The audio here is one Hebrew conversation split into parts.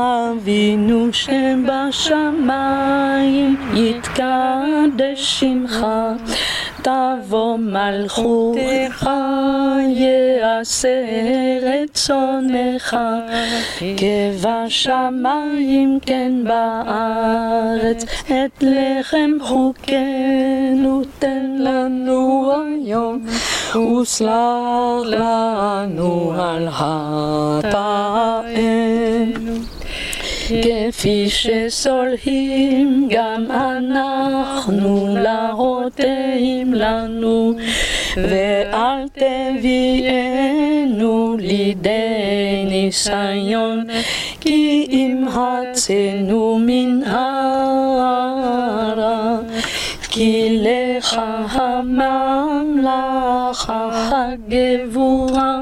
אבינו שבשמיים, יתקדש שמך, תבוא מלכותך, יעשה רצונך, כבשמיים כן בארץ, את לחם חוקנו תן לנו היום, וסלח לנו על חטאינו. כפי שסולחים גם אנחנו לרותעים לנו, ואל תביאנו לידי ניסיון, כי אם הצאנו מן הרע. כי לך הממלכה, הגבורה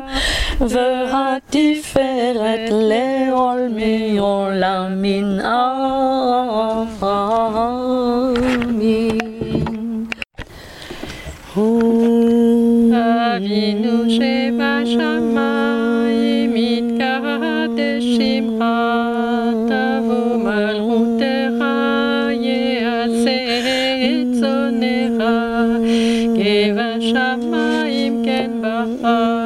והתפארת Leolam min Amin. Avinu Sheba Shamayim Itkadeshim Hatavu Malchutera Yeaseh Etzonera Geva Shamayim Ken Bacha